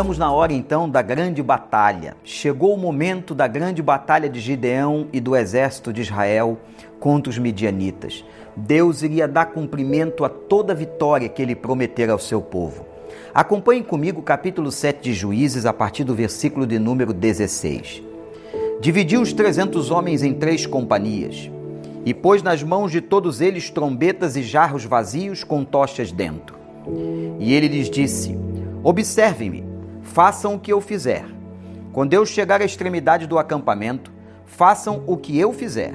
Estamos na hora então da grande batalha. Chegou o momento da grande batalha de Gideão e do exército de Israel contra os midianitas. Deus iria dar cumprimento a toda a vitória que ele prometera ao seu povo. Acompanhe comigo o capítulo 7 de Juízes, a partir do versículo de número 16. Dividiu os trezentos homens em três companhias e pôs nas mãos de todos eles trombetas e jarros vazios com tochas dentro. E ele lhes disse: Observem-me, façam o que eu fizer. Quando eu chegar à extremidade do acampamento, façam o que eu fizer.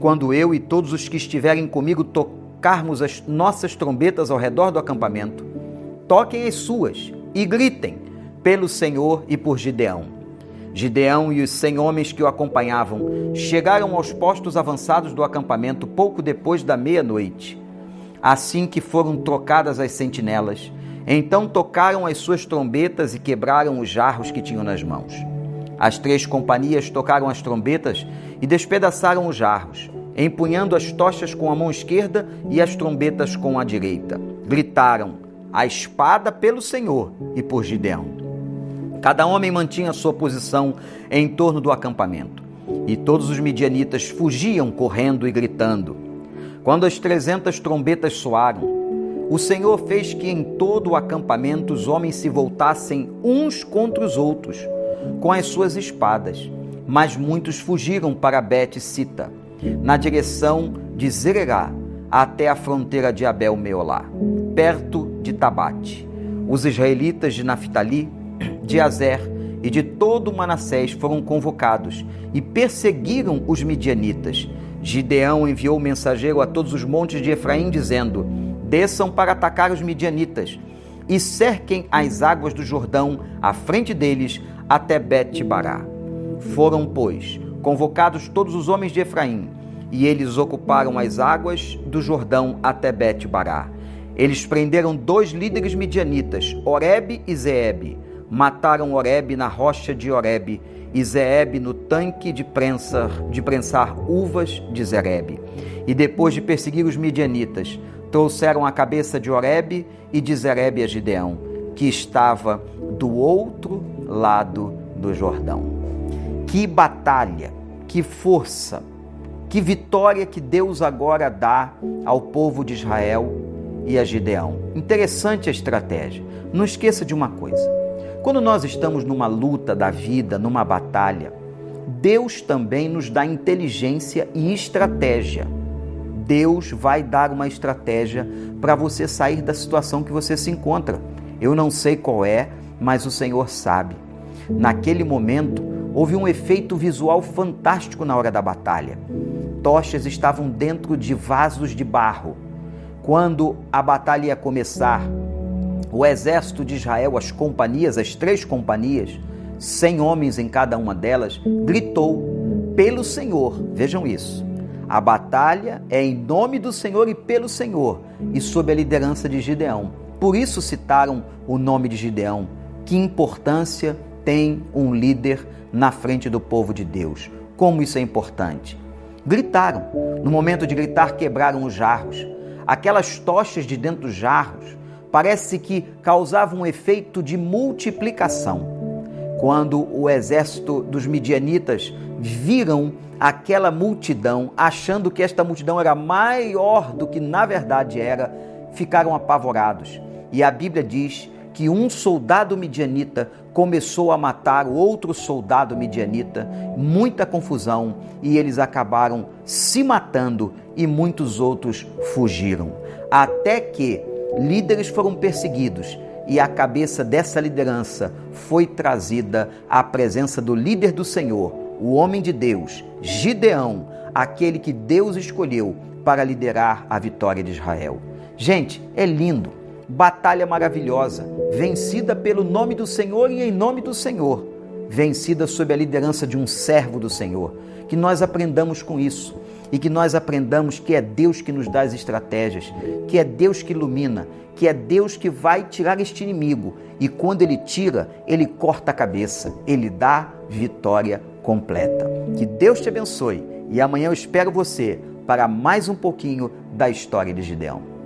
Quando eu e todos os que estiverem comigo tocarmos as nossas trombetas ao redor do acampamento, toquem as suas e gritem pelo Senhor e por Gideão. Gideão e os cem homens que o acompanhavam chegaram aos postos avançados do acampamento pouco depois da meia-noite. Assim que foram trocadas as sentinelas, então tocaram as suas trombetas e quebraram os jarros que tinham nas mãos. As três companhias tocaram as trombetas e despedaçaram os jarros, empunhando as tochas com a mão esquerda e as trombetas com a direita. Gritaram: A espada pelo Senhor e por Gideão. Cada homem mantinha sua posição em torno do acampamento, e todos os midianitas fugiam correndo e gritando. Quando as trezentas trombetas soaram, o Senhor fez que em todo o acampamento os homens se voltassem uns contra os outros com as suas espadas, mas muitos fugiram para Bet-Sita, na direção de Zererá, até a fronteira de Abel-Meolá, perto de Tabate. Os israelitas de Naphtali, de Azer e de todo Manassés foram convocados e perseguiram os midianitas. Gideão enviou mensageiro a todos os montes de Efraim, dizendo: desçam para atacar os midianitas e cerquem as águas do Jordão à frente deles até Bet-Bará. Foram, pois, convocados todos os homens de Efraim, e eles ocuparam as águas do Jordão até Bet-Bará. Eles prenderam dois líderes midianitas, Oreb e Zeeb. Mataram Oreb na rocha de Oreb e Zeeb no tanque de prensar, de prensar uvas de Zereb. E depois de perseguir os midianitas, trouxeram a cabeça de Oreb e de Zerebe a Gideão, que estava do outro lado do Jordão. Que batalha, que força, que vitória que Deus agora dá ao povo de Israel e a Gideão. Interessante a estratégia. Não esqueça de uma coisa: quando nós estamos numa luta da vida, numa batalha, Deus também nos dá inteligência e estratégia Deus vai dar uma estratégia para você sair da situação que você se encontra. Eu não sei qual é, mas o Senhor sabe. Naquele momento, houve um efeito visual fantástico na hora da batalha. Tochas estavam dentro de vasos de barro. Quando a batalha ia começar, o exército de Israel, as companhias, as três companhias, cem homens em cada uma delas, gritou pelo Senhor. Vejam isso. A batalha é em nome do Senhor e pelo Senhor e sob a liderança de Gideão. Por isso citaram o nome de Gideão. Que importância tem um líder na frente do povo de Deus? Como isso é importante? Gritaram. No momento de gritar, quebraram os jarros. Aquelas tochas de dentro dos jarros parece que causavam um efeito de multiplicação. Quando o exército dos midianitas viram aquela multidão, achando que esta multidão era maior do que na verdade era, ficaram apavorados. E a Bíblia diz que um soldado midianita começou a matar outro soldado midianita, muita confusão, e eles acabaram se matando e muitos outros fugiram. Até que líderes foram perseguidos e a cabeça dessa liderança foi trazida à presença do líder do Senhor, o homem de Deus, Gideão, aquele que Deus escolheu para liderar a vitória de Israel. Gente, é lindo, batalha maravilhosa, vencida pelo nome do Senhor e em nome do Senhor, vencida sob a liderança de um servo do Senhor. Que nós aprendamos com isso e que nós aprendamos que é Deus que nos dá as estratégias, que é Deus que ilumina, que é Deus que vai tirar este inimigo e quando ele tira, ele corta a cabeça, ele dá vitória completa. Que Deus te abençoe e amanhã eu espero você para mais um pouquinho da história de Gideão.